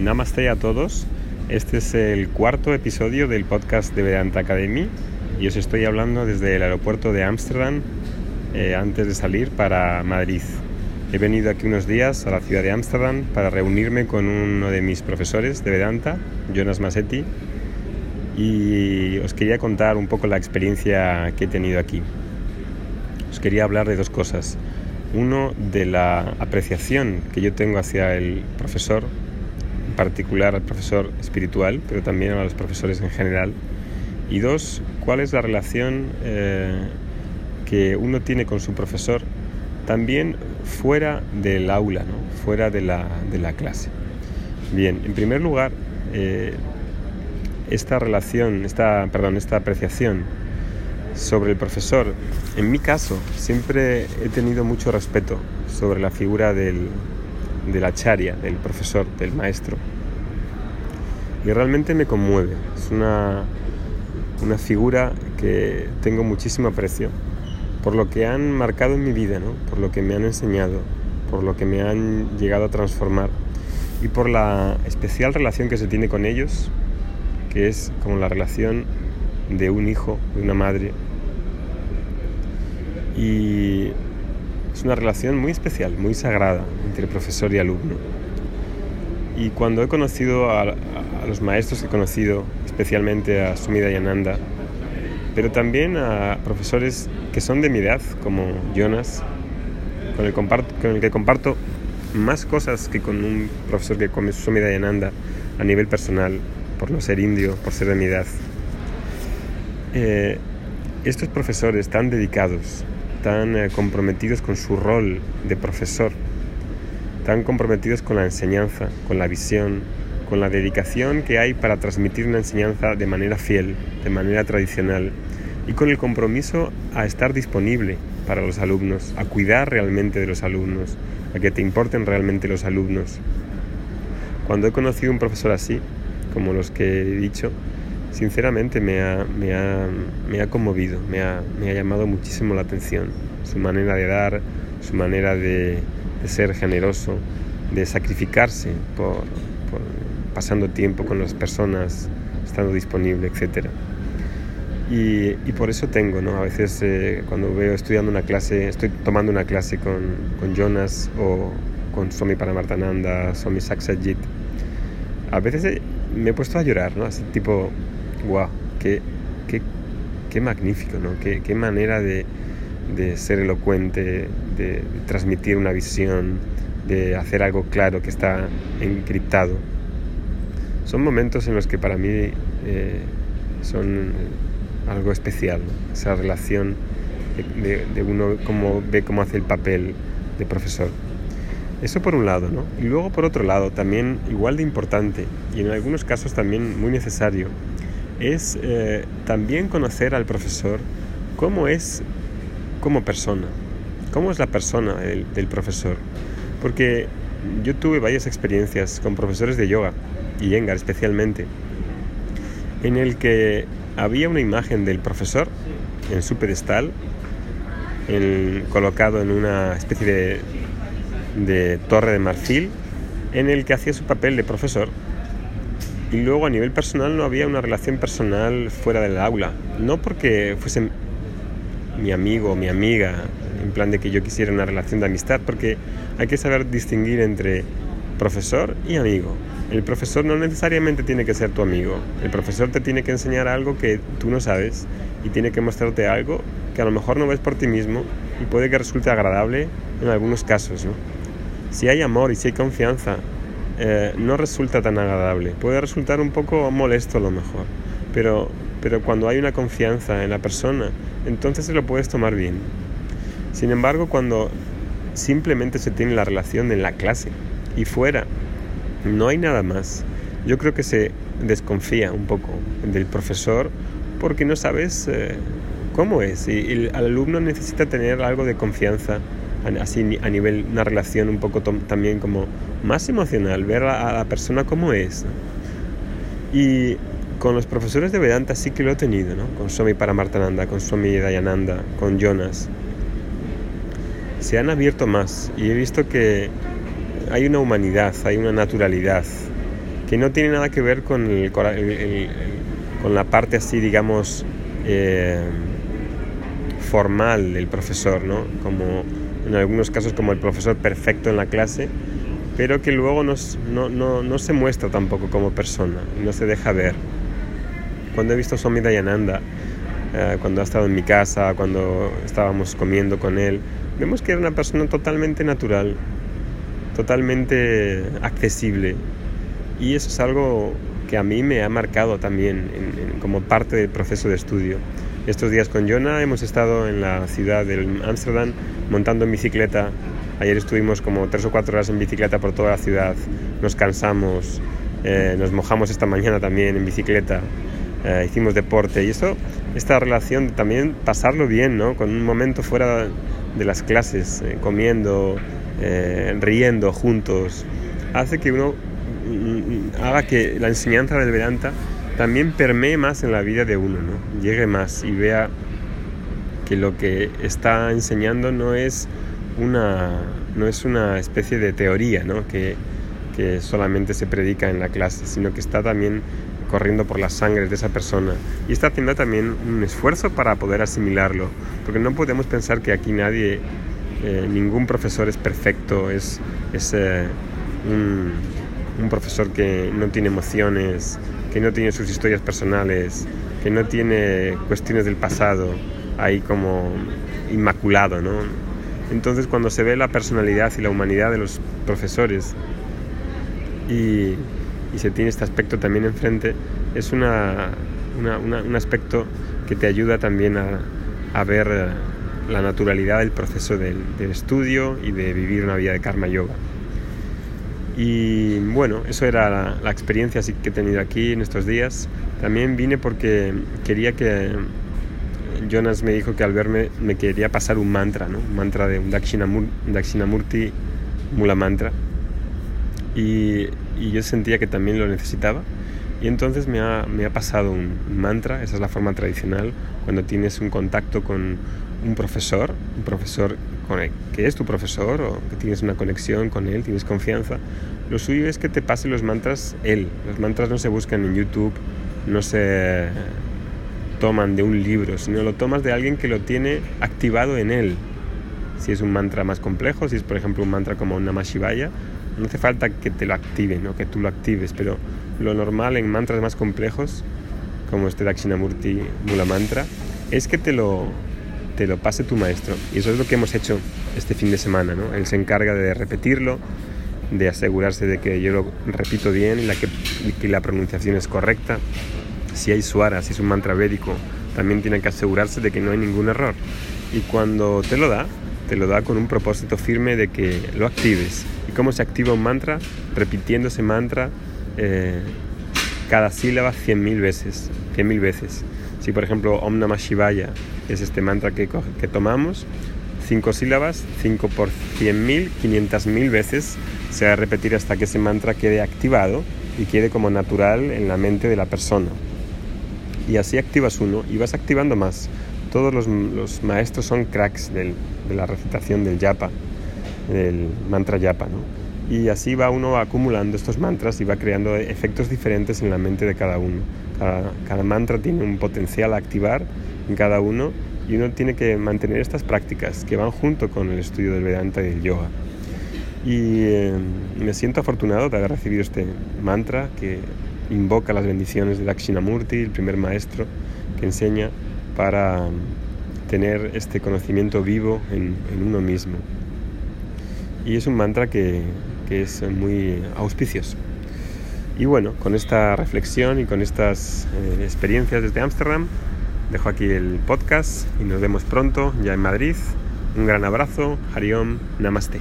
Namaste a todos. Este es el cuarto episodio del podcast de Vedanta Academy y os estoy hablando desde el aeropuerto de Ámsterdam eh, antes de salir para Madrid. He venido aquí unos días a la ciudad de Ámsterdam para reunirme con uno de mis profesores de Vedanta, Jonas Massetti, y os quería contar un poco la experiencia que he tenido aquí. Os quería hablar de dos cosas. Uno, de la apreciación que yo tengo hacia el profesor particular al profesor espiritual, pero también a los profesores en general. Y dos, cuál es la relación eh, que uno tiene con su profesor también fuera del aula, ¿no? fuera de la, de la, clase. Bien, en primer lugar, eh, esta relación, esta, perdón, esta apreciación sobre el profesor, en mi caso, siempre he tenido mucho respeto sobre la figura del, de la charia, del profesor, del maestro. Y realmente me conmueve. Es una, una figura que tengo muchísimo aprecio por lo que han marcado en mi vida, ¿no? por lo que me han enseñado, por lo que me han llegado a transformar y por la especial relación que se tiene con ellos, que es como la relación de un hijo, de una madre. Y es una relación muy especial, muy sagrada entre profesor y alumno. Y cuando he conocido a, los maestros que he conocido, especialmente a Sumida Yananda, pero también a profesores que son de mi edad, como Jonas, con el, con el que comparto más cosas que con un profesor que come Sumida Yananda a nivel personal, por no ser indio, por ser de mi edad. Eh, estos profesores tan dedicados, tan eh, comprometidos con su rol de profesor, tan comprometidos con la enseñanza, con la visión, con la dedicación que hay para transmitir una enseñanza de manera fiel, de manera tradicional y con el compromiso a estar disponible para los alumnos, a cuidar realmente de los alumnos, a que te importen realmente los alumnos. Cuando he conocido un profesor así, como los que he dicho, sinceramente me ha, me ha, me ha conmovido, me ha, me ha, llamado muchísimo la atención. Su manera de dar, su manera de, ser generoso, de sacrificarse por, pasando tiempo con las personas, estando disponible, etc. Y, y por eso tengo, ¿no? A veces eh, cuando veo estudiando una clase, estoy tomando una clase con, con Jonas o con Swami Paramartananda, Swami Saksajit, a veces eh, me he puesto a llorar, ¿no? Así tipo, wow, qué, qué, qué magnífico, ¿no? Qué, qué manera de, de, ser elocuente, de, transmitir una visión, de hacer algo claro que está encriptado. Son momentos en los que para mí eh, son algo especial, ¿no? esa relación de, de, uno cómo ve cómo hace el papel de profesor. Eso por un lado, ¿no? Y luego por otro lado, también igual de importante y en algunos casos también muy necesario, es eh, también conocer al profesor cómo es como persona, cómo es la persona del, profesor. Porque yo tuve varias experiencias con profesores de yoga, y Yengar especialmente, en el que había una imagen del profesor en su pedestal, colocado en una especie de, de torre de marfil, en el que hacía su papel de profesor y luego a nivel personal no había una relación personal fuera del aula. No porque fuese mi amigo o mi amiga, en plan de que yo quisiera una relación de amistad, porque hay que saber distinguir entre profesor y amigo. El profesor no necesariamente tiene que ser tu amigo. El profesor te tiene que enseñar algo que tú no sabes y tiene que mostrarte algo que a lo mejor no ves por ti mismo y puede que resulte agradable en algunos casos. ¿no? Si hay amor y si hay confianza, eh, no resulta tan agradable. Puede resultar un poco molesto a lo mejor, pero, pero cuando hay una confianza en la persona, entonces se lo puedes tomar bien. Sin embargo, cuando simplemente se tiene la relación en la clase y fuera, no hay nada más. Yo creo que se desconfía un poco del profesor porque no sabes eh, cómo es y el alumno necesita tener algo de confianza así a nivel una relación un poco también como más emocional, ver a, la persona como es. Y con los profesores de Vedanta sí que lo he tenido, ¿no? Con Swami Paramartananda, con Swami Dayananda, con Jonas. Se han abierto más y he visto que hay una humanidad, hay una naturalidad que no tiene nada que ver con, con la parte así, digamos, eh, formal del profesor, ¿no? Como en algunos casos como el profesor perfecto en la clase, pero que luego no, no, se muestra tampoco como persona, no se deja ver. Cuando he visto a Swami Dayananda, eh, cuando ha estado en mi casa, cuando estábamos comiendo con él, vemos que era una persona totalmente natural, totalmente accesible. Y eso es algo que a mí me ha marcado también como parte del proceso de estudio. Estos días con Jonah hemos estado en la ciudad de Ámsterdam montando en bicicleta. Ayer estuvimos como tres o cuatro horas en bicicleta por toda la ciudad. Nos cansamos, eh, nos mojamos esta mañana también en bicicleta. Eh, hicimos deporte y eso, esta relación también pasarlo bien, ¿no? Con un momento fuera de las clases, eh, comiendo, riendo juntos, hace que uno mm, mm, haga que la enseñanza del Vedanta también permee más en la vida de uno, ¿no? Llegue más y vea que lo que está enseñando no es una, no es una especie de teoría, ¿no? Que, que solamente se predica en la clase, sino que está también corriendo por las sangres de esa persona y está haciendo también un esfuerzo para poder asimilarlo, porque no podemos pensar que aquí nadie, eh, ningún profesor es perfecto, es, es eh, un, un profesor que no tiene emociones, que no tiene sus historias personales, que no tiene cuestiones del pasado ahí como inmaculado, ¿no? Entonces cuando se ve la personalidad y la humanidad de los profesores y, se tiene este aspecto también enfrente, es una, un aspecto que te ayuda también a, ver la naturalidad del proceso del, del estudio y de vivir una vida de karma yoga. Y bueno, eso era la, experiencia que he tenido aquí en estos días. También vine porque quería que Jonas me dijo que al verme me quería pasar un mantra, ¿no? un mantra de un Dakshinamurti Mula Mantra. Y, y, yo sentía que también lo necesitaba. Y entonces me ha, me ha pasado un mantra, esa es la forma tradicional, cuando tienes un contacto con un profesor, un profesor que es tu profesor o que tienes una conexión con él, tienes confianza, lo suyo es que te pase los mantras él. Los mantras no se buscan en YouTube, no se toman de un libro, sino lo tomas de alguien que lo tiene activado en él. Si es un mantra más complejo, si es por ejemplo un mantra como un Namah no hace falta que te lo activen o que tú lo actives, pero lo normal en mantras más complejos, como este Dakshinamurti Mula Mantra, es que te lo te lo pase tu maestro. Y eso es lo que hemos hecho este fin de semana. ¿no? Él se encarga de repetirlo, de asegurarse de que yo lo repito bien y, la que, la pronunciación es correcta. Si hay suara, si es un mantra védico, también tiene que asegurarse de que no hay ningún error. Y cuando te lo da, te lo da con un propósito firme de que lo actives. ¿Y cómo se activa un mantra? Repitiendo ese mantra eh, cada sílaba 100.000 veces. 100.000 veces. Si por ejemplo Om Namah Shivaya es este mantra que, tomamos, cinco sílabas, 5 por 100.000, 500.000 veces se va a repetir hasta que ese mantra quede activado y quede como natural en la mente de la persona. Y así activas uno y vas activando más. Todos los, maestros son cracks de la recitación del yapa, del mantra yapa, ¿no? Y así va uno acumulando estos mantras y va creando efectos diferentes en la mente de cada uno. Cada, mantra tiene un potencial a activar en cada uno y uno tiene que mantener estas prácticas que van junto con el estudio del Vedanta y del yoga. Y eh, me siento afortunado de haber recibido este mantra que invoca las bendiciones de Dakshinamurti, el primer maestro que enseña para tener este conocimiento vivo en, uno mismo. Y es un mantra que es muy auspicioso. Y bueno, con esta reflexión y con estas eh, experiencias desde Ámsterdam, dejo aquí el podcast y nos vemos pronto ya en Madrid. Un gran abrazo, Hariom, Namaste.